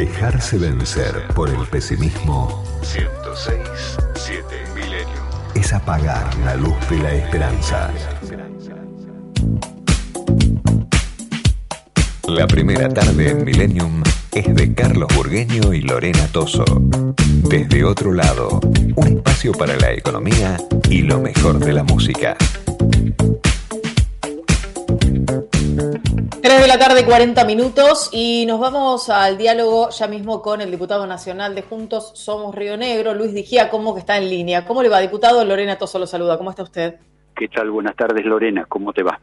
Dejarse vencer por el pesimismo 106.7 Milenio. es apagar la luz de la esperanza. La primera tarde en Millennium es de Carlos Burgueño y Lorena Toso. Desde otro lado, un espacio para la economía y lo mejor de la música. 3 de la tarde, 40 minutos, y nos vamos al diálogo ya mismo con el diputado nacional de Juntos Somos Río Negro, Luis Dijía, como que está en línea. ¿Cómo le va, diputado? Lorena Toso lo saluda. ¿Cómo está usted? ¿Qué tal? Buenas tardes, Lorena. ¿Cómo te va?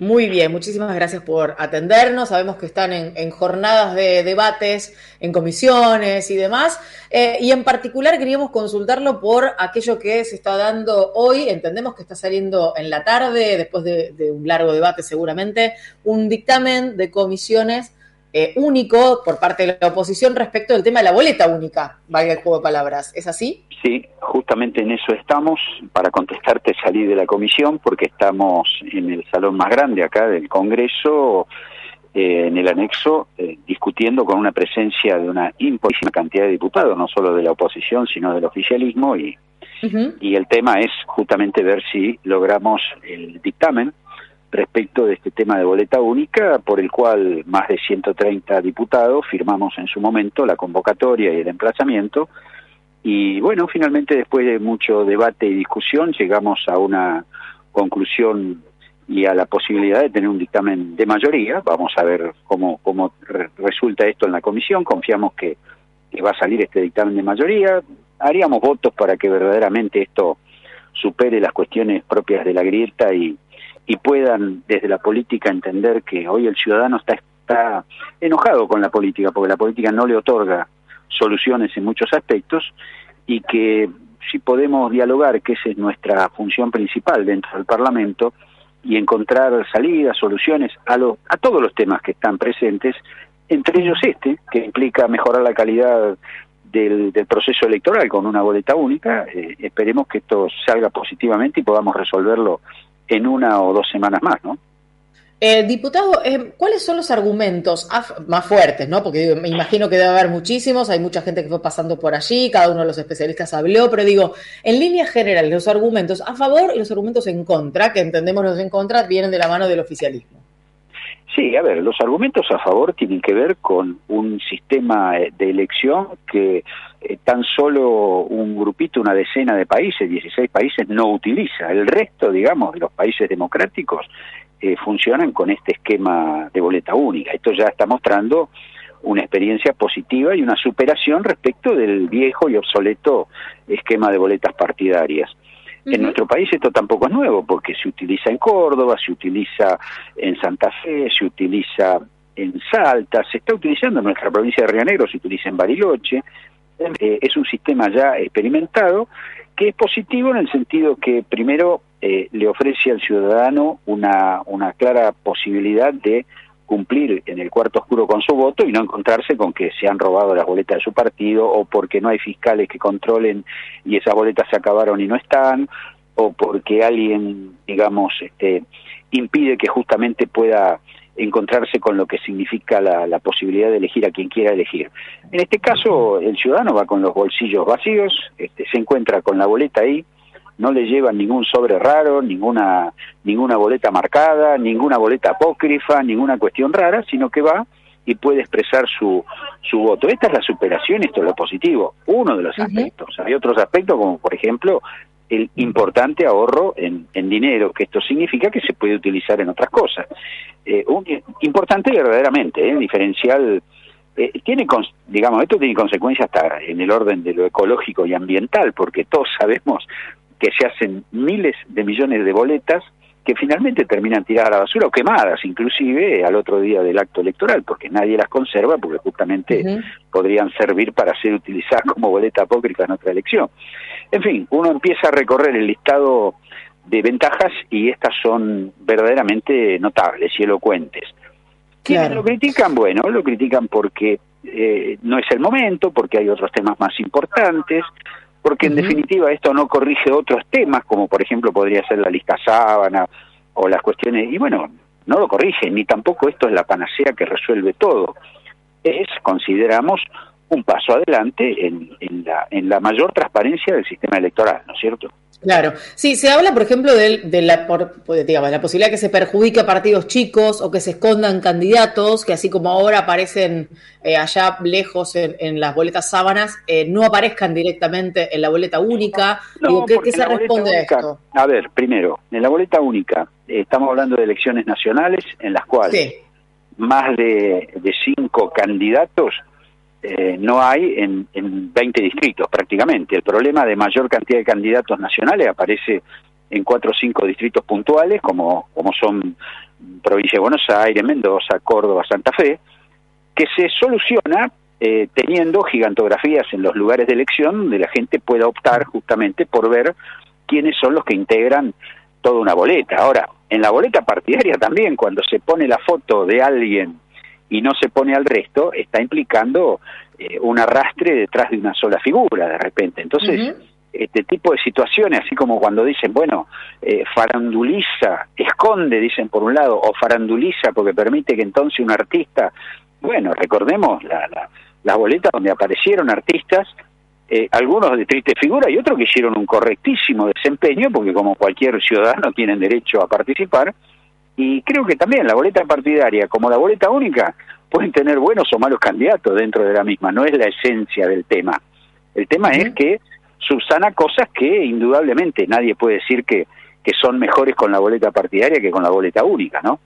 Muy bien, muchísimas gracias por atendernos. Sabemos que están en, jornadas de debates, en comisiones y demás. Eh, y en particular queríamos consultarlo por aquello que se está dando hoy. Entendemos que está saliendo en la tarde, después de, de un largo debate seguramente, un dictamen de comisiones eh, único por parte de la oposición respecto del tema de la boleta única, valga el juego de palabras. ¿Es así? Sí, justamente en eso estamos. Para contestarte salí de la comisión porque estamos en el salón más grande acá del Congreso, eh, en el anexo, eh, discutiendo con una presencia de una importantísima cantidad de diputados, no solo de la oposición, sino del oficialismo, y, y el tema es justamente ver si logramos el dictamen respecto de este tema de boleta única, por el cual más de 130 diputados firmamos en su momento la convocatoria y el emplazamiento. Y bueno, finalmente después de mucho debate y discusión llegamos a una conclusión y a la posibilidad de tener un dictamen de mayoría. Vamos a ver cómo, cómo re- resulta esto en la comisión. Confiamos que, que va a salir este dictamen de mayoría. Haríamos votos para que verdaderamente esto supere las cuestiones propias de la grieta y, y puedan desde la política entender que hoy el ciudadano está, está enojado con la política porque la política no le otorga soluciones en muchos aspectos y que si podemos dialogar, que esa es nuestra función principal dentro del Parlamento, y encontrar salidas, soluciones a, los a todos los temas que están presentes, entre ellos este, que implica mejorar la calidad del, del proceso electoral con una boleta única. Eh, esperemos que esto salga positivamente y podamos resolverlo en una o dos semanas más, ¿no? Eh, diputado, eh, ¿cuáles son los argumentos más fuertes? ¿no? Porque me imagino que debe haber muchísimos, hay mucha gente que fue pasando por allí, cada uno de los especialistas habló, pero digo, en líneas generales, los argumentos a favor y los argumentos en contra, que entendemos los en contra, vienen de la mano del oficialismo. Sí, a ver, los argumentos a favor tienen que ver con un sistema eh, de elección que eh, tan solo un grupito, una decena de países, 16 países, no utiliza. El resto, digamos, de los países democráticos eh, funcionan con este esquema de boleta única. Esto ya está mostrando una experiencia positiva y una superación respecto del viejo y obsoleto esquema de boletas partidarias. En nuestro país esto tampoco es nuevo, porque se utiliza en Córdoba, se utiliza en Santa Fe, se utiliza en Salta, se está utilizando en nuestra provincia de Río Negro, se utiliza en Bariloche. Eh, es un sistema ya experimentado que es positivo en el sentido que primero eh, le ofrece al ciudadano una, una clara posibilidad de cumplir en el cuarto oscuro con su voto y no encontrarse con que se han robado las boletas de su partido o porque no hay fiscales que controlen y esas boletas se acabaron y no están o porque alguien, digamos, este, impide que justamente pueda encontrarse con lo que significa la, posibilidad de elegir a quien quiera elegir. En este caso, el ciudadano va con los bolsillos vacíos, este, se encuentra con la boleta ahí, no le llevan ningún sobre raro, ninguna ninguna boleta marcada, ninguna boleta apócrifa, ninguna cuestión rara, sino que va y puede expresar su, su voto. Esta es la superación, esto es lo positivo, uno de los aspectos. Hay otros aspectos como, por ejemplo, el importante ahorro en, en dinero, que esto significa que se puede utilizar en otras cosas. Eh, un, importante verdaderamente, ¿eh? diferencial eh, tiene, digamos, esto tiene consecuencias hasta en el orden de lo ecológico y ambiental, porque todos sabemos que se hacen miles de millones de boletas que finalmente terminan tiradas a la basura o quemadas inclusive al otro día del acto electoral, porque nadie las conserva porque justamente podrían servir para ser utilizadas como boleta apócrifa en otra elección. En fin, uno empieza a recorrer el listado de ventajas y estas son verdaderamente notables y elocuentes. ¿Quiénes lo critican? Bueno, lo critican porque eh, no es el momento, porque hay otros temas más importantes, porque en definitiva esto no corrige otros temas, como por ejemplo podría ser la lista sábana o las cuestiones, y bueno, no lo corrige, ni tampoco esto es la panacea que resuelve todo. Es, consideramos, un paso adelante en, en, la, en la mayor transparencia del sistema electoral, ¿no es cierto? Claro, sí, se habla, por ejemplo, de, la, pues, digamos, la posibilidad que se perjudique a partidos chicos o que se escondan candidatos, que así como ahora aparecen eh, allá lejos en, las boletas sábanas, eh, no aparezcan directamente en la boleta única. ¿Qué, se responde a esto? A ver, primero, en la boleta única eh, estamos hablando de elecciones nacionales en las cuales más de, de cinco candidatos eh, no hay en, en 20 distritos prácticamente. El problema de mayor cantidad de candidatos nacionales aparece en cuatro o cinco distritos puntuales, como, como son provincia de Buenos Aires, Mendoza, Córdoba, Santa Fe, que se soluciona eh, teniendo gigantografías en los lugares de elección donde la gente pueda optar justamente por ver quiénes son los que integran toda una boleta. Ahora, en la boleta partidaria también, cuando se pone la foto de alguien y no se pone al resto, está implicando eh, un arrastre detrás de una sola figura de repente. Entonces, este tipo de situaciones, así como cuando dicen, bueno, eh, faranduliza, esconde, dicen por un lado, o faranduliza porque permite que entonces un artista, bueno, recordemos la, la, las boletas donde aparecieron artistas, eh, algunos de triste figura y otros que hicieron un correctísimo desempeño, porque como cualquier ciudadano tienen derecho a participar, y creo que también la boleta partidaria, como la boleta única, pueden tener buenos o malos candidatos dentro de la misma, no es la esencia del tema. El tema es que subsana cosas que indudablemente nadie puede decir que, que son mejores con la boleta partidaria que con la boleta única, ¿no?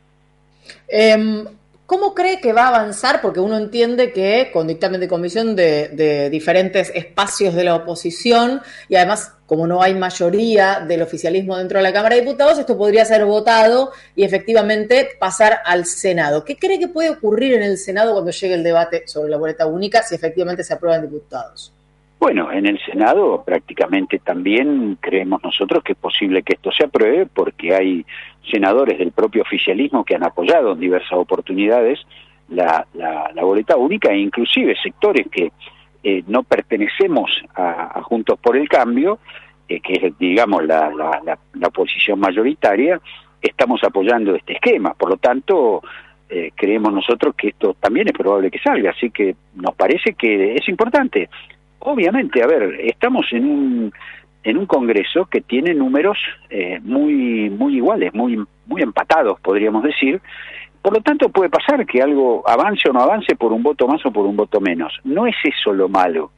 Eh, ¿Cómo cree que va a avanzar? Porque uno entiende que con dictamen de comisión de, diferentes espacios de la oposición y además como no hay mayoría del oficialismo dentro de la Cámara de Diputados, esto podría ser votado y efectivamente pasar al Senado. ¿Qué cree que puede ocurrir en el Senado cuando llegue el debate sobre la boleta única si efectivamente se aprueban diputados? Bueno, en el Senado prácticamente también creemos nosotros que es posible que esto se apruebe porque hay senadores del propio oficialismo que han apoyado en diversas oportunidades la, la, boleta única e inclusive sectores que eh, no pertenecemos a, Juntos por el Cambio, eh, que es digamos la, la, la, oposición mayoritaria, estamos apoyando este esquema. Por lo tanto, eh, creemos nosotros que esto también es probable que salga, así que nos parece que es importante obviamente, a ver, estamos en un en un Congreso que tiene números eh, muy muy iguales, muy muy empatados, podríamos decir. Por lo tanto, puede pasar que algo avance o no avance por un voto más o por un voto menos. No es eso lo malo.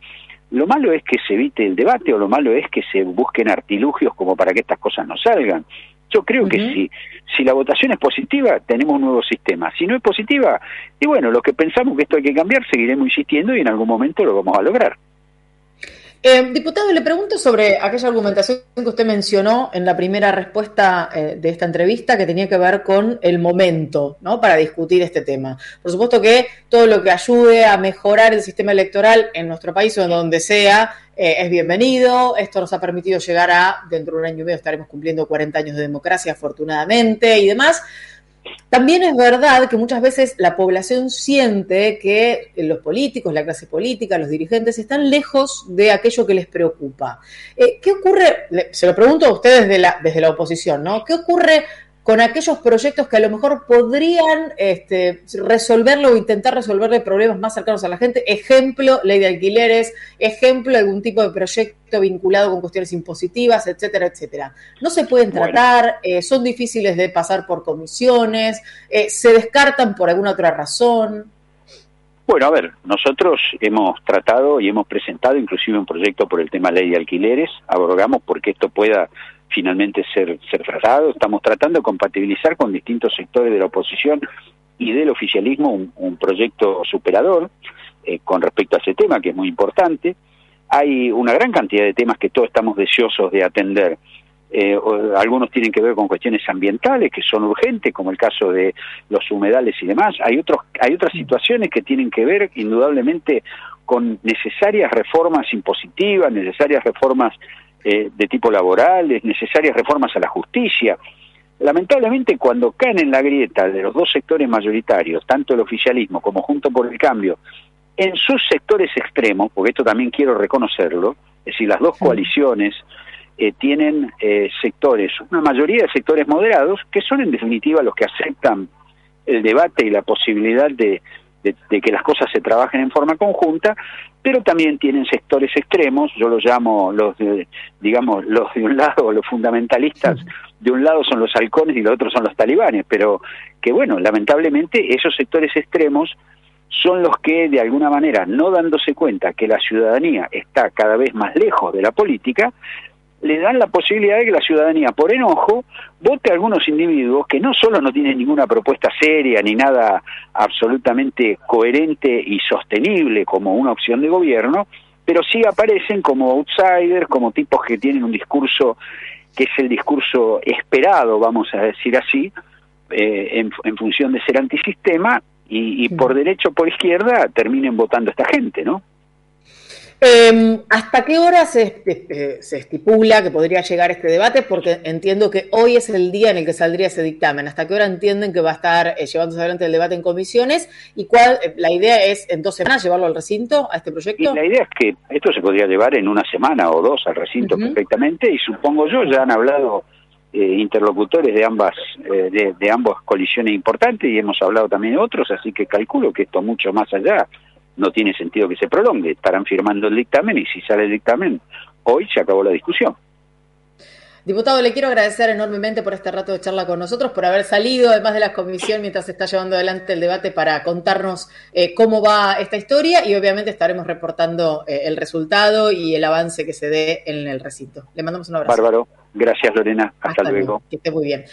Lo malo es que se evite el debate o lo malo es que se busquen artilugios como para que estas cosas no salgan. Yo creo que si, si la votación es positiva, tenemos un nuevo sistema. Si no es positiva, y bueno, los que pensamos que esto hay que cambiar, seguiremos insistiendo y en algún momento lo vamos a lograr. Eh, diputado, le pregunto sobre aquella argumentación que usted mencionó en la primera respuesta eh, de esta entrevista que tenía que ver con el momento, ¿no? Para discutir este tema. Por supuesto que todo lo que ayude a mejorar el sistema electoral en nuestro país o en donde sea eh, es bienvenido. Esto nos ha permitido llegar a, dentro de un año y medio estaremos cumpliendo 40 años de democracia, afortunadamente, y demás. También es verdad que muchas veces la población siente que los políticos, la clase política, los dirigentes están lejos de aquello que les preocupa. Eh, ¿Qué ocurre? Se lo pregunto a ustedes desde la, desde la oposición, ¿no? ¿Qué ocurre con aquellos proyectos que a lo mejor podrían este, resolverlo o intentar resolverle problemas más cercanos a la gente. Ejemplo, ley de alquileres, ejemplo, algún tipo de proyecto vinculado con cuestiones impositivas, etcétera, etcétera. No se pueden tratar, eh, son difíciles de pasar por comisiones, eh, se descartan por alguna otra razón. Bueno, a ver, nosotros hemos tratado y hemos presentado inclusive un proyecto por el tema ley de alquileres, abrogamos porque esto pueda finalmente ser, ser tratado. Estamos tratando de compatibilizar con distintos sectores de la oposición y del oficialismo un, proyecto superador eh, con respecto a ese tema, que es muy importante. Hay una gran cantidad de temas que todos estamos deseosos de atender. eh, algunos tienen que ver con cuestiones ambientales que son urgentes, como el caso de los humedales y demás. Hay otros, hay otras situaciones que tienen que ver indudablemente con necesarias reformas impositivas, necesarias reformas eh, de tipo laboral, necesarias reformas a la justicia. Lamentablemente, cuando caen en la grieta de los dos sectores mayoritarios, tanto el oficialismo como Junto por el Cambio, en sus sectores extremos, porque esto también quiero reconocerlo, es decir, las dos coaliciones eh, tienen eh, sectores, una mayoría de sectores moderados, que son en definitiva los que aceptan el debate y la posibilidad de, de, que las cosas se trabajen en forma conjunta, pero también tienen sectores extremos, yo los llamo los de, digamos, los de un lado, los fundamentalistas, de un lado son los halcones y los otros son los talibanes, pero que bueno, lamentablemente esos sectores extremos son los que de alguna manera, no dándose cuenta que la ciudadanía está cada vez más lejos de la política, le dan la posibilidad de que la ciudadanía, por enojo, vote a algunos individuos que no solo no tienen ninguna propuesta seria ni nada absolutamente coherente y sostenible como una opción de gobierno, pero sí aparecen como outsiders, como tipos que tienen un discurso que es el discurso esperado, vamos a decir así, eh, en, función de ser antisistema, y, y por derecho o por izquierda terminen votando a esta gente, ¿no? Eh, ¿Hasta qué hora se, eh, se, estipula que podría llegar este debate? Porque entiendo que hoy es el día en el que saldría ese dictamen. ¿Hasta qué hora entienden que va a estar eh, llevándose adelante el debate en comisiones? ¿Y cuál eh, la idea es en dos semanas llevarlo al recinto, a este proyecto? Y la idea es que esto se podría llevar en una semana o dos al recinto perfectamente y supongo yo ya han hablado interlocutores de ambas de, de ambas colisiones importantes y hemos hablado también de otros, así que calculo que esto mucho más allá no tiene sentido que se prolongue. Estarán firmando el dictamen y si sale el dictamen, hoy se acabó la discusión. Diputado, le quiero agradecer enormemente por este rato de charla con nosotros, por haber salido además de la comisión mientras se está llevando adelante el debate para contarnos eh, cómo va esta historia y obviamente estaremos reportando eh, el resultado y el avance que se dé en el recinto. Le mandamos un abrazo. Bárbaro. Gracias, Lorena. Hasta, luego. Que esté muy bien.